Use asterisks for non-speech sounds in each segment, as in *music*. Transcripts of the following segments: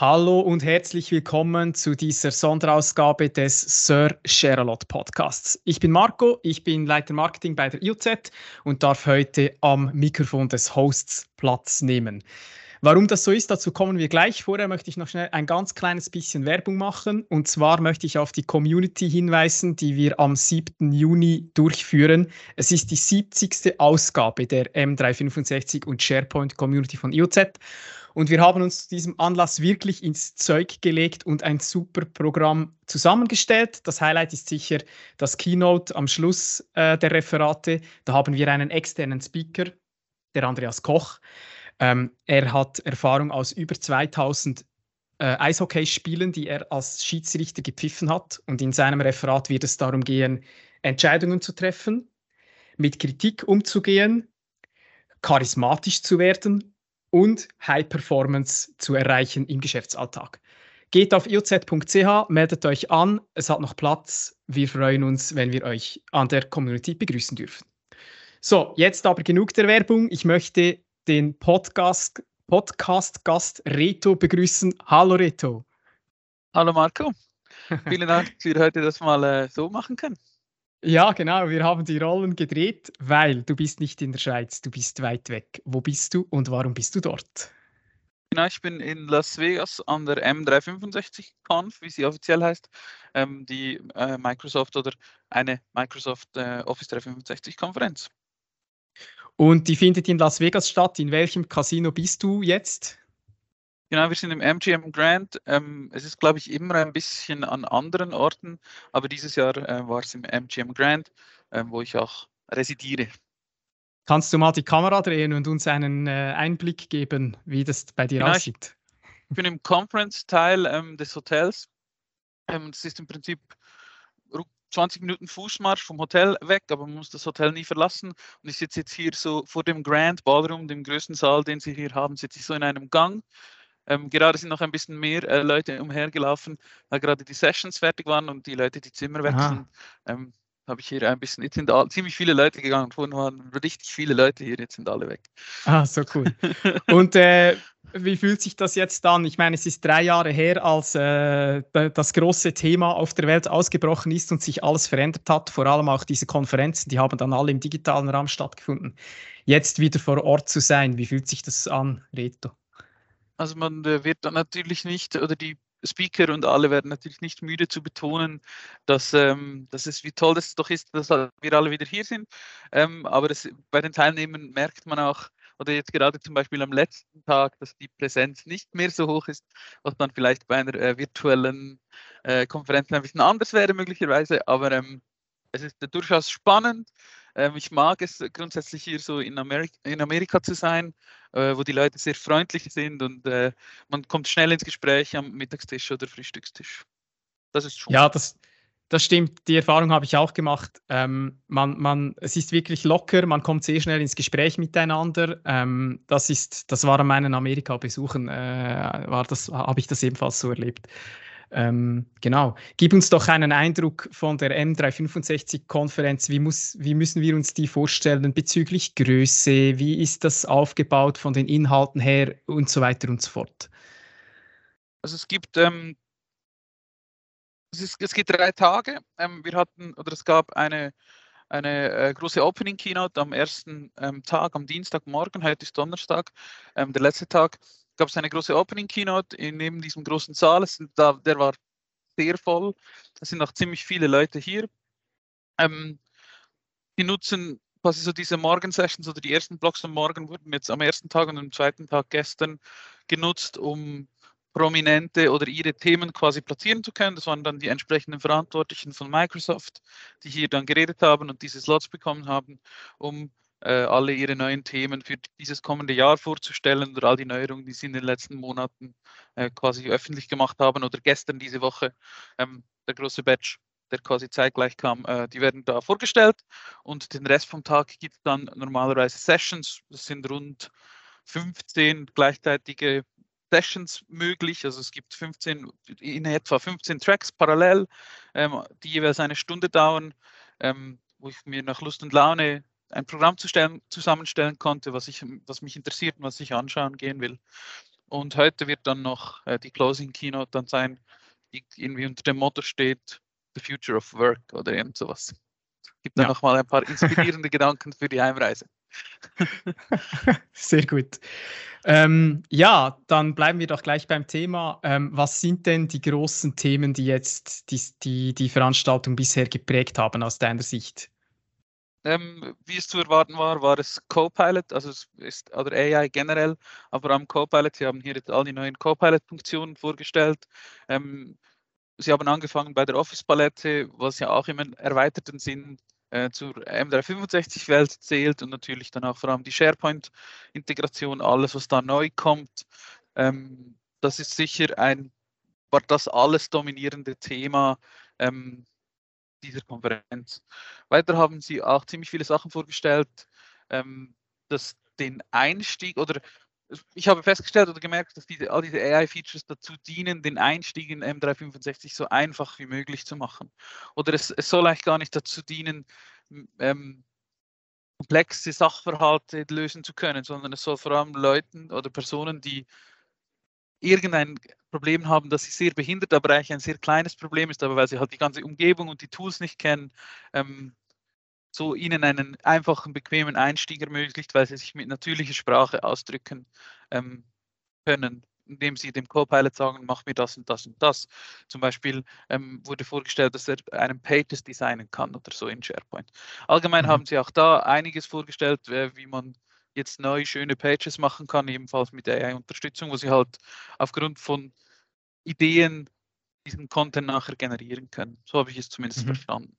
Hallo und herzlich willkommen zu dieser Sonderausgabe des Sir Sherlock Podcasts. Ich bin Marco, ich bin Leiter Marketing bei der IOZ und darf heute am Mikrofon des Hosts Platz nehmen. Warum das so ist, dazu kommen wir gleich. Vorher möchte ich noch schnell ein ganz kleines bisschen Werbung machen. Und zwar möchte ich auf die Community hinweisen, die wir am 7. Juni durchführen. Es ist die 70. Ausgabe der M365 und SharePoint Community von IOZ. Und wir haben uns zu diesem Anlass wirklich ins Zeug gelegt und ein super Programm zusammengestellt. Das Highlight ist sicher das Keynote am Schluss äh, der Referate. Da haben wir einen externen Speaker, der Andreas Koch. Ähm, er hat Erfahrung aus über 2000 äh, Eishockeyspielen, die er als Schiedsrichter gepfiffen hat. Und in seinem Referat wird es darum gehen, Entscheidungen zu treffen, mit Kritik umzugehen, charismatisch zu werden und High Performance zu erreichen im Geschäftsalltag. Geht auf ioz.ch, meldet euch an, es hat noch Platz. Wir freuen uns, wenn wir euch an der Community begrüßen dürfen. So, jetzt aber genug der Werbung. Ich möchte den Podcast, Podcast-Gast Reto begrüßen. Hallo Reto. Hallo Marco. *laughs* Vielen Dank, dass wir heute das mal äh, so machen können. Ja, genau. Wir haben die Rollen gedreht, weil du bist nicht in der Schweiz, du bist weit weg. Wo bist du und warum bist du dort? Genau, ich bin in Las Vegas an der M365 Conf, wie sie offiziell heißt, ähm, die äh, Microsoft oder eine Microsoft äh, Office 365 Konferenz. Und die findet in Las Vegas statt. In welchem Casino bist du jetzt? Genau, wir sind im MGM Grand. Ähm, es ist, glaube ich, immer ein bisschen an anderen Orten, aber dieses Jahr äh, war es im MGM Grand, äh, wo ich auch residiere. Kannst du mal die Kamera drehen und uns einen äh, Einblick geben, wie das bei dir genau, aussieht? Ich *laughs* bin im Conference-Teil ähm, des Hotels. Ähm, das ist im Prinzip 20 Minuten Fußmarsch vom Hotel weg, aber man muss das Hotel nie verlassen. Und ich sitze jetzt hier so vor dem Grand Ballroom, dem größten Saal, den Sie hier haben, sitze ich so in einem Gang ähm, gerade sind noch ein bisschen mehr äh, Leute umhergelaufen, weil gerade die Sessions fertig waren und die Leute die Zimmer wechseln. Ähm, habe ich hier ein bisschen, jetzt sind all, ziemlich viele Leute gegangen, vorhin waren richtig viele Leute hier, jetzt sind alle weg. Ah, so cool. *laughs* und äh, wie fühlt sich das jetzt an? Ich meine, es ist drei Jahre her, als äh, das große Thema auf der Welt ausgebrochen ist und sich alles verändert hat. Vor allem auch diese Konferenzen, die haben dann alle im digitalen Raum stattgefunden. Jetzt wieder vor Ort zu sein, wie fühlt sich das an, Reto? Also man äh, wird dann natürlich nicht, oder die Speaker und alle werden natürlich nicht müde zu betonen, dass, ähm, dass es wie toll es doch ist, dass wir alle wieder hier sind. Ähm, aber das, bei den Teilnehmern merkt man auch, oder jetzt gerade zum Beispiel am letzten Tag, dass die Präsenz nicht mehr so hoch ist, was dann vielleicht bei einer äh, virtuellen äh, Konferenz ein bisschen anders wäre möglicherweise. Aber ähm, es ist durchaus spannend. Ähm, ich mag es grundsätzlich hier so in, Amerika, in Amerika zu sein, äh, wo die Leute sehr freundlich sind und äh, man kommt schnell ins Gespräch am Mittagstisch oder Frühstückstisch. Das ist schon. Ja, das, das stimmt. Die Erfahrung habe ich auch gemacht. Ähm, man, man, es ist wirklich locker, man kommt sehr schnell ins Gespräch miteinander. Ähm, das, ist, das war an meinen Amerika-Besuchen, äh, habe ich das ebenfalls so erlebt. Ähm, genau. Gib uns doch einen Eindruck von der M365-Konferenz. Wie, wie müssen wir uns die vorstellen bezüglich Größe? Wie ist das aufgebaut von den Inhalten her und so weiter und so fort? Also es gibt ähm, es, ist, es gibt drei Tage. Ähm, wir hatten oder es gab eine eine äh, große Opening Keynote am ersten ähm, Tag, am Dienstagmorgen, heute ist Donnerstag, ähm, der letzte Tag gab es eine große Opening Keynote in neben diesem großen Saal. Da, der war sehr voll. Es sind noch ziemlich viele Leute hier. Ähm, die nutzen quasi so diese Morgen-Sessions oder die ersten Blocks am Morgen wurden jetzt am ersten Tag und am zweiten Tag gestern genutzt, um Prominente oder ihre Themen quasi platzieren zu können. Das waren dann die entsprechenden Verantwortlichen von Microsoft, die hier dann geredet haben und diese Slots bekommen haben, um alle ihre neuen Themen für dieses kommende Jahr vorzustellen oder all die Neuerungen, die sie in den letzten Monaten äh, quasi öffentlich gemacht haben oder gestern diese Woche ähm, der große Batch, der quasi zeitgleich kam, äh, die werden da vorgestellt und den Rest vom Tag gibt es dann normalerweise Sessions. Das sind rund 15 gleichzeitige Sessions möglich. Also es gibt 15, in etwa 15 Tracks parallel, ähm, die jeweils eine Stunde dauern, ähm, wo ich mir nach Lust und Laune ein Programm zu stellen, zusammenstellen konnte, was, ich, was mich interessiert und was ich anschauen gehen will. Und heute wird dann noch äh, die Closing Keynote dann sein, die irgendwie unter dem Motto steht, The Future of Work oder irgend sowas. Gibt dann ja. nochmal ein paar inspirierende *laughs* Gedanken für die Heimreise. *laughs* Sehr gut. Ähm, ja, dann bleiben wir doch gleich beim Thema. Ähm, was sind denn die großen Themen, die jetzt die, die, die Veranstaltung bisher geprägt haben aus deiner Sicht? Ähm, wie es zu erwarten war, war es Copilot, also es ist oder AI generell, aber am Copilot. Sie haben hier jetzt all die neuen Copilot-Funktionen vorgestellt. Ähm, Sie haben angefangen bei der Office-Palette, was ja auch im erweiterten Sinn äh, zur M365-Welt zählt und natürlich dann auch vor allem die SharePoint-Integration, alles, was da neu kommt. Ähm, das ist sicher ein, war das alles dominierende Thema ähm, dieser Konferenz. Weiter haben sie auch ziemlich viele Sachen vorgestellt, ähm, dass den Einstieg oder ich habe festgestellt oder gemerkt, dass diese, all diese AI-Features dazu dienen, den Einstieg in M365 so einfach wie möglich zu machen. Oder es, es soll eigentlich gar nicht dazu dienen, ähm, komplexe Sachverhalte lösen zu können, sondern es soll vor allem Leuten oder Personen, die irgendein Problem haben, das sie sehr behindert, aber eigentlich ein sehr kleines Problem ist, aber weil sie halt die ganze Umgebung und die Tools nicht kennen, ähm, so ihnen einen einfachen, bequemen Einstieg ermöglicht, weil sie sich mit natürlicher Sprache ausdrücken ähm, können, indem sie dem Copilot sagen, mach mir das und das und das. Zum Beispiel ähm, wurde vorgestellt, dass er einen Pages designen kann oder so in SharePoint. Allgemein mhm. haben sie auch da einiges vorgestellt, äh, wie man jetzt neu schöne Pages machen kann, ebenfalls mit AI-Unterstützung, wo sie halt aufgrund von Ideen diesen Content nachher generieren können. So habe ich es zumindest mhm. verstanden.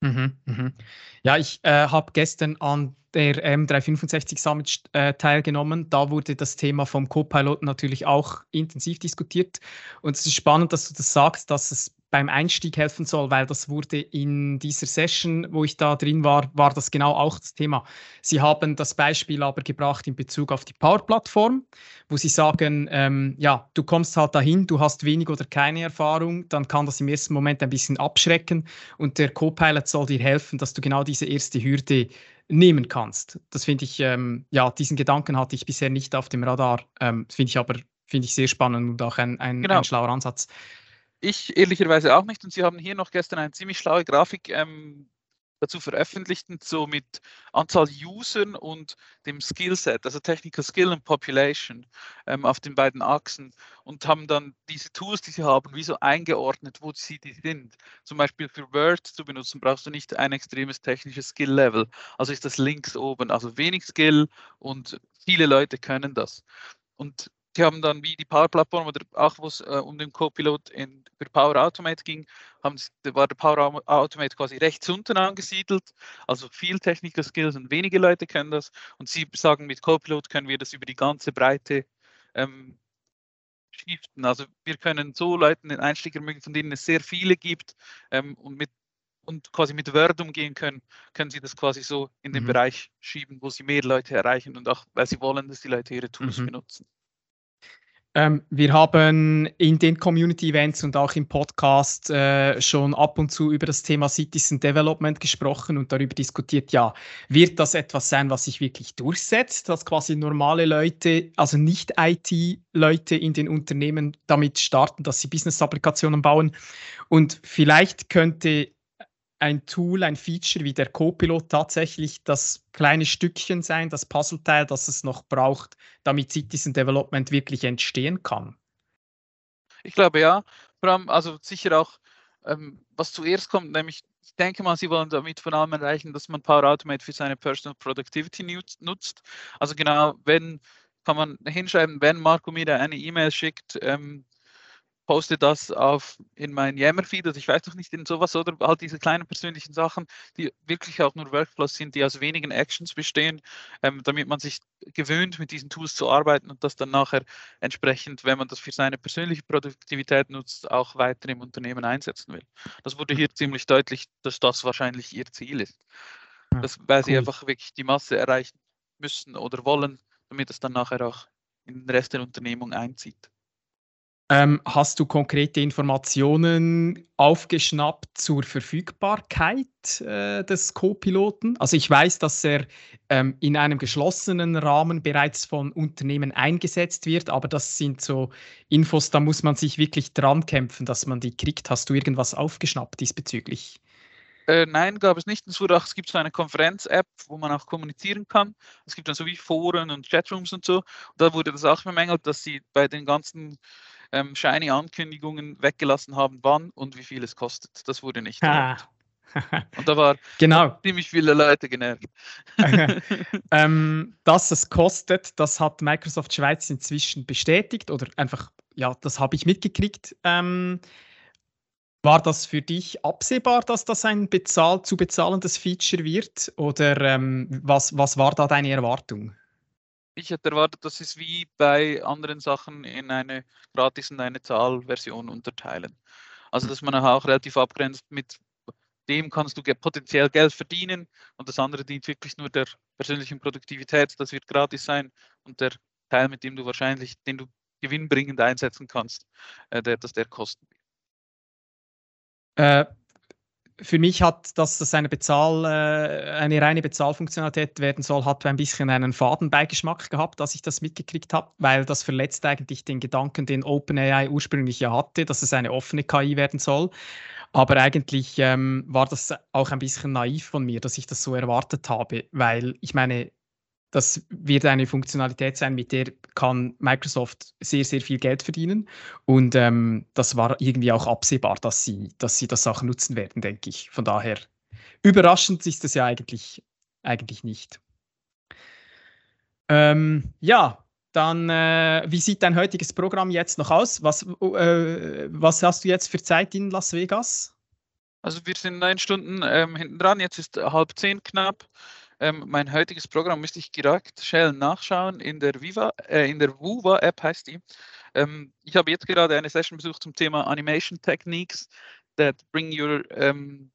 Mhm, mhm. Ja, ich äh, habe gestern an der M365 Summit äh, teilgenommen. Da wurde das Thema vom Co-Pilot natürlich auch intensiv diskutiert. Und es ist spannend, dass du das sagst, dass es beim Einstieg helfen soll, weil das wurde in dieser Session, wo ich da drin war, war das genau auch das Thema. Sie haben das Beispiel aber gebracht in Bezug auf die Power-Plattform, wo Sie sagen, ähm, ja, du kommst halt dahin, du hast wenig oder keine Erfahrung, dann kann das im ersten Moment ein bisschen abschrecken und der Co-Pilot soll dir helfen, dass du genau diese erste Hürde nehmen kannst. Das finde ich, ähm, ja, diesen Gedanken hatte ich bisher nicht auf dem Radar, ähm, finde ich aber finde ich sehr spannend und auch ein, ein, genau. ein schlauer Ansatz. Ich ehrlicherweise auch nicht. Und Sie haben hier noch gestern eine ziemlich schlaue Grafik ähm, dazu veröffentlicht, so mit Anzahl Usern und dem Skillset, also Technical Skill und Population ähm, auf den beiden Achsen und haben dann diese Tools, die sie haben, wie so eingeordnet, wo sie die sind. Zum Beispiel für Word zu benutzen, brauchst du nicht ein extremes technisches Skill-Level. Also ist das links oben, also wenig Skill und viele Leute können das. Und die haben dann wie die Power-Plattform oder auch wo es äh, um den Co-Pilot für Power Automate ging, haben, war der Power Automate quasi rechts unten angesiedelt. Also viel Technical Skills und wenige Leute können das. Und sie sagen, mit Co-Pilot können wir das über die ganze Breite ähm, shiften. Also wir können so Leuten den Einstieg ermöglichen, von denen es sehr viele gibt ähm, und mit und quasi mit Word umgehen können, können sie das quasi so in den mhm. Bereich schieben, wo sie mehr Leute erreichen und auch, weil sie wollen, dass die Leute ihre Tools mhm. benutzen. Ähm, wir haben in den Community-Events und auch im Podcast äh, schon ab und zu über das Thema Citizen Development gesprochen und darüber diskutiert, ja, wird das etwas sein, was sich wirklich durchsetzt, dass quasi normale Leute, also nicht IT-Leute in den Unternehmen damit starten, dass sie Business-Applikationen bauen. Und vielleicht könnte ein Tool, ein Feature wie der Copilot tatsächlich das kleine Stückchen sein, das Puzzleteil, das es noch braucht, damit Citizen Development wirklich entstehen kann? Ich glaube ja. Vor also sicher auch, ähm, was zuerst kommt, nämlich ich denke mal, Sie wollen damit vor allem erreichen, dass man Power Automate für seine Personal Productivity nutzt. Also genau, wenn kann man hinschreiben, wenn Marco mir da eine E-Mail schickt, ähm, poste das auf in mein Yammer-Feed, also ich weiß doch nicht in sowas oder halt diese kleinen persönlichen Sachen, die wirklich auch nur Workflows sind, die aus wenigen Actions bestehen, ähm, damit man sich gewöhnt, mit diesen Tools zu arbeiten und das dann nachher entsprechend, wenn man das für seine persönliche Produktivität nutzt, auch weiter im Unternehmen einsetzen will. Das wurde hier ziemlich deutlich, dass das wahrscheinlich ihr Ziel ist. Das, weil cool. sie einfach wirklich die Masse erreichen müssen oder wollen, damit es dann nachher auch in den Rest der Unternehmung einzieht. Ähm, hast du konkrete Informationen aufgeschnappt zur Verfügbarkeit äh, des Co-Piloten? Also ich weiß, dass er ähm, in einem geschlossenen Rahmen bereits von Unternehmen eingesetzt wird, aber das sind so Infos, da muss man sich wirklich dran kämpfen, dass man die kriegt. Hast du irgendwas aufgeschnappt diesbezüglich? Äh, nein, gab es nicht. Es, wurde auch, es gibt so eine Konferenz-App, wo man auch kommunizieren kann. Es gibt dann so wie Foren und Chatrooms und so. Und da wurde das auch bemängelt, dass sie bei den ganzen ähm, shiny Ankündigungen weggelassen haben, wann und wie viel es kostet. Das wurde nicht. *laughs* Und da war genau. ziemlich viele Leute genervt. *laughs* ähm, dass es kostet, das hat Microsoft Schweiz inzwischen bestätigt oder einfach, ja, das habe ich mitgekriegt. Ähm, war das für dich absehbar, dass das ein bezahl zu bezahlendes Feature wird? Oder ähm, was, was war da deine Erwartung? Ich hätte erwartet, dass sie es wie bei anderen Sachen in eine Gratis- und eine Zahlversion unterteilen. Also dass man auch relativ abgrenzt mit dem kannst du potenziell Geld verdienen und das andere dient wirklich nur der persönlichen Produktivität. Das wird gratis sein und der Teil, mit dem du wahrscheinlich, den du gewinnbringend einsetzen kannst, äh, der, dass der kosten wird. Äh, für mich hat, dass das eine Bezahl, äh, eine reine Bezahlfunktionalität werden soll, hat ein bisschen einen Fadenbeigeschmack gehabt, als ich das mitgekriegt habe, weil das verletzt eigentlich den Gedanken, den OpenAI ursprünglich ja hatte, dass es eine offene KI werden soll. Aber eigentlich ähm, war das auch ein bisschen naiv von mir, dass ich das so erwartet habe, weil ich meine, das wird eine Funktionalität sein, mit der kann Microsoft sehr, sehr viel Geld verdienen. Und ähm, das war irgendwie auch absehbar, dass sie, dass sie das auch nutzen werden, denke ich. Von daher, überraschend ist es ja eigentlich, eigentlich nicht. Ähm, ja, dann, äh, wie sieht dein heutiges Programm jetzt noch aus? Was, äh, was hast du jetzt für Zeit in Las Vegas? Also wir sind neun Stunden ähm, hinten dran, jetzt ist halb zehn knapp. Ähm, mein heutiges Programm müsste ich direkt schnell nachschauen. In der Viva, äh, in der Wuva App heißt die. Ähm, ich habe jetzt gerade eine Session besucht zum Thema Animation Techniques that bring your ähm,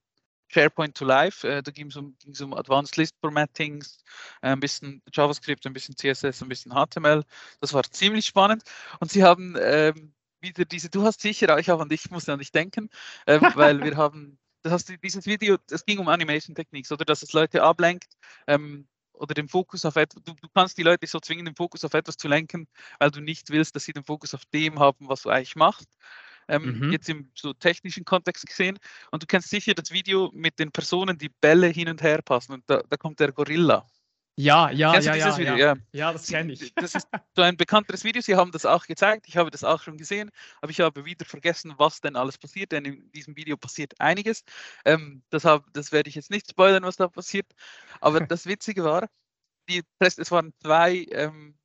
SharePoint to life. Äh, da ging es um, um, Advanced List Formattings, äh, ein bisschen JavaScript, ein bisschen CSS, ein bisschen HTML. Das war ziemlich spannend. Und sie haben ähm, wieder diese, du hast sicher, ich habe an dich, muss an dich denken, äh, *laughs* weil wir haben das heißt, dieses Video, es ging um Animation Techniques, oder dass es Leute ablenkt ähm, oder den Fokus auf etwas, du, du, kannst die Leute so zwingen, den Fokus auf etwas zu lenken, weil du nicht willst, dass sie den Fokus auf dem haben, was du eigentlich machst. Ähm, mhm. Jetzt im so technischen Kontext gesehen. Und du kennst sicher das Video mit den Personen, die Bälle hin und her passen. Und da, da kommt der Gorilla. Ja, ja, Kennst ja, ja, Video? ja. Ja, das kenne ich. Das ist so ein bekannteres Video. Sie haben das auch gezeigt. Ich habe das auch schon gesehen. Aber ich habe wieder vergessen, was denn alles passiert. Denn in diesem Video passiert einiges. Ähm, das, hab, das werde ich jetzt nicht spoilern, was da passiert. Aber *laughs* das Witzige war, die, es waren zwei ähm,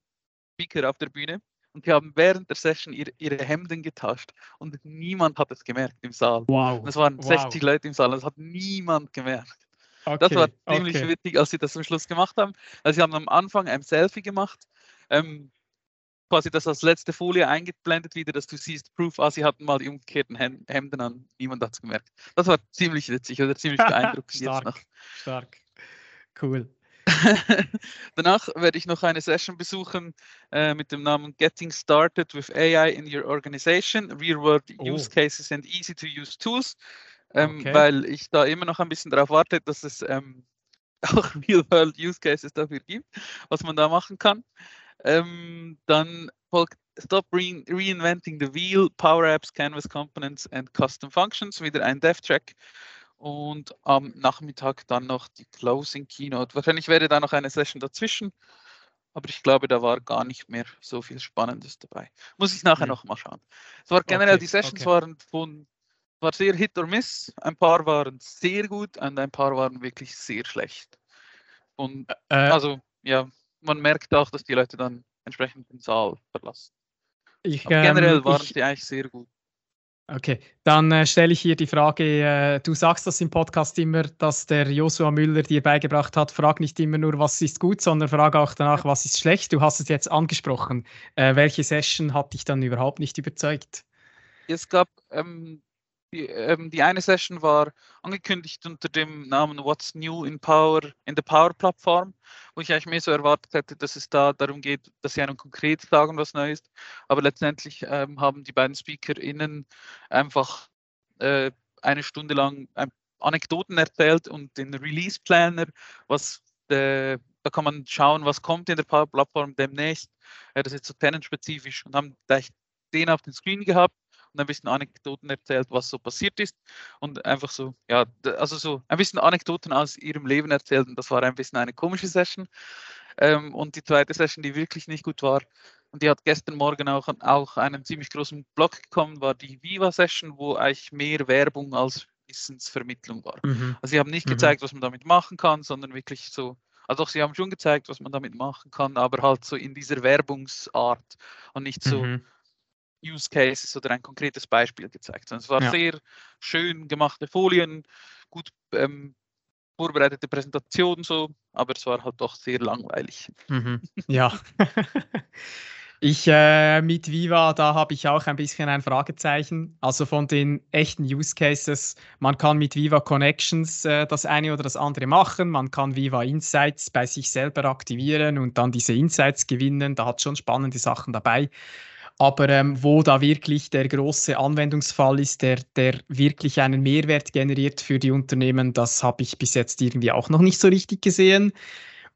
Speaker auf der Bühne. Und die haben während der Session ihre, ihre Hemden getauscht. Und niemand hat es gemerkt im Saal. Wow. Es waren wow. 60 Leute im Saal. Das hat niemand gemerkt. Okay, das war ziemlich okay. witzig, als sie das am Schluss gemacht haben. Also sie haben am Anfang ein Selfie gemacht, ähm, quasi das als letzte Folie eingeblendet wieder, dass du siehst, Proof, ah, sie hatten mal die umgekehrten Hemden an, niemand hat es gemerkt. Das war ziemlich witzig oder ziemlich beeindruckend stark, jetzt noch. Stark, cool. *laughs* Danach werde ich noch eine Session besuchen äh, mit dem Namen Getting Started with AI in Your Organization, Real World oh. Use Cases and Easy to Use Tools ähm, okay. weil ich da immer noch ein bisschen darauf warte, dass es ähm, *laughs* auch Real-World Use Cases dafür gibt, was man da machen kann. Ähm, dann folgt Stop Re Reinventing the Wheel, Power Apps, Canvas Components and Custom Functions, wieder ein Dev-Track. Und am Nachmittag dann noch die Closing Keynote. Wahrscheinlich wäre da noch eine Session dazwischen, aber ich glaube, da war gar nicht mehr so viel Spannendes dabei. Muss ich nachher mhm. noch mal schauen. Es war generell, okay, die Sessions okay. waren von war sehr Hit or Miss. Ein paar waren sehr gut und ein paar waren wirklich sehr schlecht. Und äh, also, ja, man merkt auch, dass die Leute dann entsprechend den Saal verlassen. Ich, Aber generell ähm, waren ich, sie eigentlich sehr gut. Okay, dann äh, stelle ich hier die Frage, äh, du sagst das im Podcast immer, dass der Joshua Müller dir beigebracht hat, frag nicht immer nur, was ist gut, sondern frag auch danach, was ist schlecht. Du hast es jetzt angesprochen. Äh, welche Session hat dich dann überhaupt nicht überzeugt? Es gab ähm, Die, ähm, die, eine Session war angekündigt unter dem Namen What's New in Power in the Power Plattform, wo ich eigentlich mehr so erwartet hätte, dass es da darum geht, dass sie einem konkret sagen, was neu ist. Aber letztendlich ähm, haben die beiden SpeakerInnen einfach äh, eine Stunde lang ein Anekdoten erzählt und den Release Planner, was äh, da kann man schauen, was kommt in der Power Plattform demnächst. Äh, das ist so tenant-spezifisch und haben gleich den auf den Screen gehabt und ein bisschen Anekdoten erzählt, was so passiert ist und einfach so, ja, also so ein bisschen Anekdoten aus ihrem Leben erzählt und das war ein bisschen eine komische Session. Ähm, und die zweite Session, die wirklich nicht gut war, und die hat gestern Morgen auch, auch einen ziemlich großen Blog gekommen, war die Viva-Session, wo eigentlich mehr Werbung als Wissensvermittlung war. Mhm. Also sie haben nicht mhm. gezeigt, was man damit machen kann, sondern wirklich so, also doch, sie haben schon gezeigt, was man damit machen kann, aber halt so in dieser Werbungsart und nicht so mhm. Use Cases oder ein konkretes Beispiel gezeigt. es war ja. sehr schön gemachte Folien, gut ähm, vorbereitete Präsentation so, aber es war halt doch sehr langweilig. Mhm. *laughs* Ja. *laughs* Ich äh, mit Viva, da habe ich auch ein bisschen ein Fragezeichen. Also von den echten Use Cases, man kann mit Viva Connections äh, das eine oder das andere machen, man kann Viva Insights bei sich selber aktivieren und dann diese Insights gewinnen. Da hat schon spannende Sachen dabei. Aber ähm, wo da wirklich der große Anwendungsfall ist, der, der wirklich einen Mehrwert generiert für die Unternehmen, das habe ich bis jetzt irgendwie auch noch nicht so richtig gesehen.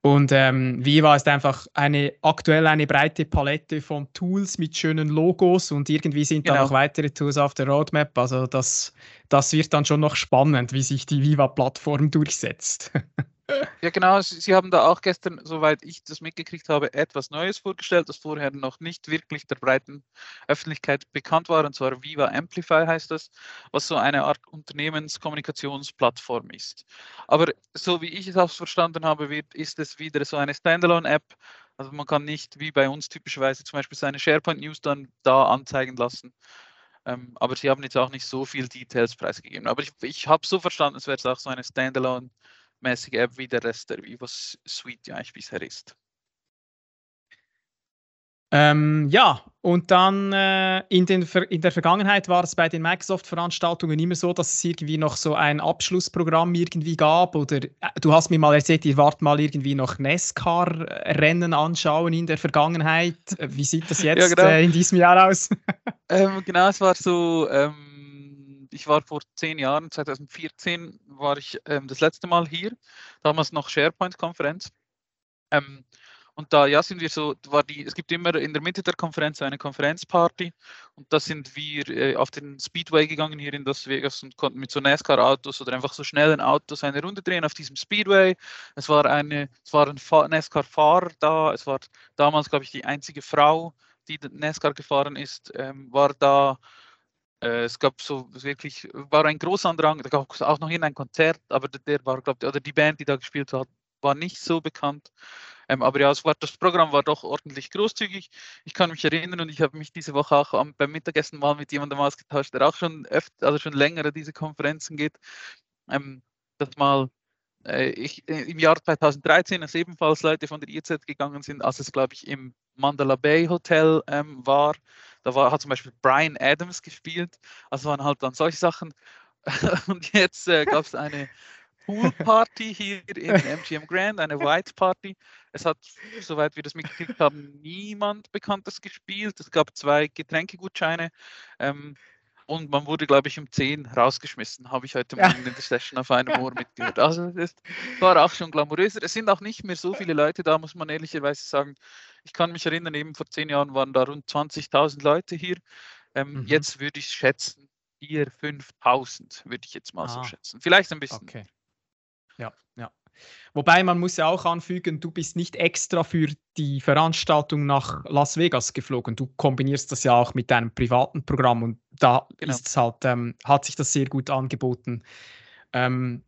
Und ähm, Viva ist einfach eine aktuell eine breite Palette von Tools mit schönen Logos und irgendwie sind genau. da noch weitere Tools auf der Roadmap. Also das, das wird dann schon noch spannend, wie sich die Viva-Plattform durchsetzt. *laughs* Ja, genau. Sie haben da auch gestern, soweit ich das mitgekriegt habe, etwas Neues vorgestellt, das vorher noch nicht wirklich der breiten Öffentlichkeit bekannt war, und zwar Viva Amplify heißt das, was so eine Art Unternehmenskommunikationsplattform ist. Aber so wie ich es auch verstanden habe, wird, ist es wieder so eine Standalone-App. Also man kann nicht wie bei uns typischerweise zum Beispiel seine SharePoint-News dann da anzeigen lassen. Ähm, aber sie haben jetzt auch nicht so viel Details preisgegeben. Aber ich, ich habe so verstanden, es wäre auch so eine Standalone-App mäßige App wie der Rest der Vivo Suite ja eigentlich bisher ist. Ähm, ja, und dann äh, in, den, in der Vergangenheit war es bei den Microsoft-Veranstaltungen immer so, dass es irgendwie noch so ein Abschlussprogramm irgendwie gab. Oder äh, du hast mir mal erzählt, ihr wart mal irgendwie noch NASCAR-Rennen anschauen in der Vergangenheit. Wie sieht das *laughs* jetzt ja, genau. äh, in diesem Jahr aus? *laughs* ähm, genau, es war so. Ähm ich war vor zehn Jahren, 2014, war ich ähm, das letzte Mal hier, damals noch SharePoint-Konferenz. Ähm, und da ja sind wir so, war die, es gibt immer in der Mitte der Konferenz eine Konferenzparty und da sind wir äh, auf den Speedway gegangen hier in Las Vegas und konnten mit so NASCAR-Autos oder einfach so schnellen Autos eine Runde drehen auf diesem Speedway. Es war eine, es war ein NASCAR-Fahrer da, es war damals, glaube ich, die einzige Frau, die NASCAR gefahren ist, ähm, war da es gab so wirklich, war ein großer Andrang, da gab es auch noch ein Konzert, aber der war, glaube ich, oder die Band, die da gespielt hat, war nicht so bekannt. Ähm, aber ja, war, das Programm war doch ordentlich großzügig. Ich kann mich erinnern und ich habe mich diese Woche auch am, beim Mittagessen mal mit jemandem ausgetauscht, der auch schon öfter, also schon länger diese Konferenzen geht. Ähm, das mal äh, ich, äh, im Jahr 2013, als ebenfalls Leute von der IZ gegangen sind, als es, glaube ich, im Mandala Bay Hotel ähm, war. Da war, hat zum Beispiel Brian Adams gespielt. Also waren halt dann solche Sachen. *laughs* Und jetzt äh, gab es eine Poolparty hier in MGM Grand, eine White Party. Es hat, soweit wir das mitgekriegt haben, niemand Bekanntes gespielt. Es gab zwei Getränkegutscheine. Ähm, und man wurde, glaube ich, um 10 rausgeschmissen, habe ich heute Morgen ja. in der Session auf einem Ohr mitgehört. Also es war auch schon glamouröser. Es sind auch nicht mehr so viele Leute da, muss man ehrlicherweise sagen. Ich kann mich erinnern, eben vor zehn Jahren waren da rund 20.000 Leute hier. Ähm, mhm. Jetzt würde ich schätzen, 4.000, 5.000 würde ich jetzt mal ah. so schätzen. Vielleicht ein bisschen. Okay. Ja, ja. Wobei man muss ja auch anfügen, du bist nicht extra für die Veranstaltung nach Las Vegas geflogen. Du kombinierst das ja auch mit deinem privaten Programm und da genau. ist halt, ähm, hat sich das sehr gut angeboten. Ähm,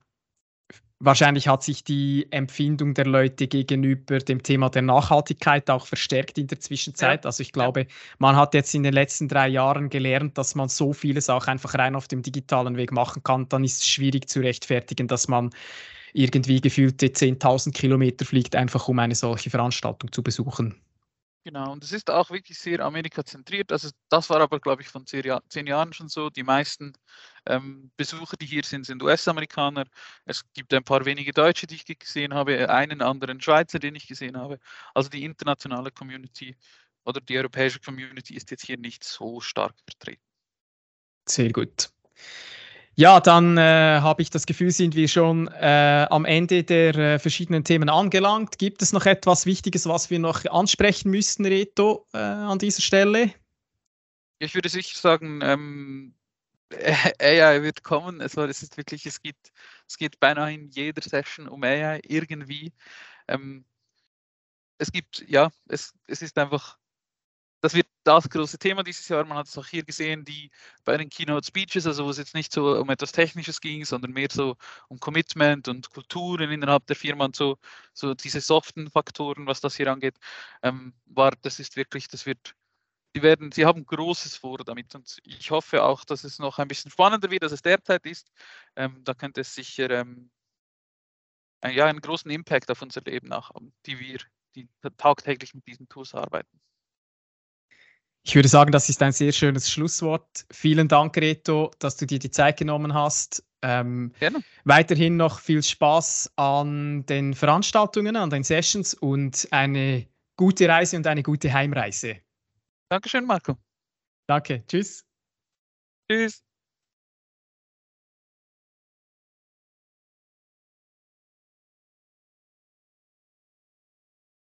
wahrscheinlich hat sich die Empfindung der Leute gegenüber dem Thema der Nachhaltigkeit auch verstärkt in der Zwischenzeit. Ja. Also ich glaube, ja. man hat jetzt in den letzten drei Jahren gelernt, dass man so vieles auch einfach rein auf dem digitalen Weg machen kann. Dann ist es schwierig zu rechtfertigen, dass man irgendwie gefühlte 10.000 Kilometer fliegt, einfach um eine solche Veranstaltung zu besuchen. Genau, und es ist auch wirklich sehr Amerika-zentriert. Also das war aber, glaube ich, von zehn, Jahr, zehn, Jahren schon so. Die meisten ähm, Besucher, die hier sind, sind US-Amerikaner. Es gibt ein paar wenige Deutsche, die ich gesehen habe, einen anderen Schweizer, den ich gesehen habe. Also die internationale Community oder die europäische Community ist jetzt hier nicht so stark vertreten. Sehr gut. Ja, dann äh, habe ich das Gefühl, sind wir schon äh, am Ende der äh, verschiedenen Themen angelangt. Gibt es noch etwas Wichtiges, was wir noch ansprechen müssten, Reto, äh, an dieser Stelle? Ich würde sicher sagen, ähm, *laughs* AI wird kommen. Also es ist wirklich, es geht, es geht beinahe in jeder Session um AI irgendwie. Ähm, es gibt, ja, es, es ist einfach das wird das große Thema dieses Jahr. Man hat es auch hier gesehen, die bei den Keynote Speeches, also wo es jetzt nicht so um etwas Technisches ging, sondern mehr so um Commitment und Kulturen innerhalb der Firma und so, so diese soften Faktoren, was das hier angeht, ähm, war, das ist wirklich, das wird, die werden, sie haben Großes vor damit und ich hoffe auch, dass es noch ein bisschen spannender wird, als es derzeit ist. Ähm, da könnte es sicher ähm, ja, einen großen Impact auf unser Leben auch haben, die wir, die tagtäglich mit diesen Tools arbeiten. Ich würde sagen, das ist ein sehr schönes Schlusswort. Vielen Dank, Reto, dass du dir die Zeit genommen hast. Ähm, Gerne. Weiterhin noch viel Spaß an den Veranstaltungen, an den Sessions und eine gute Reise und eine gute Heimreise. Dankeschön, Marco. Danke. Tschüss. Tschüss.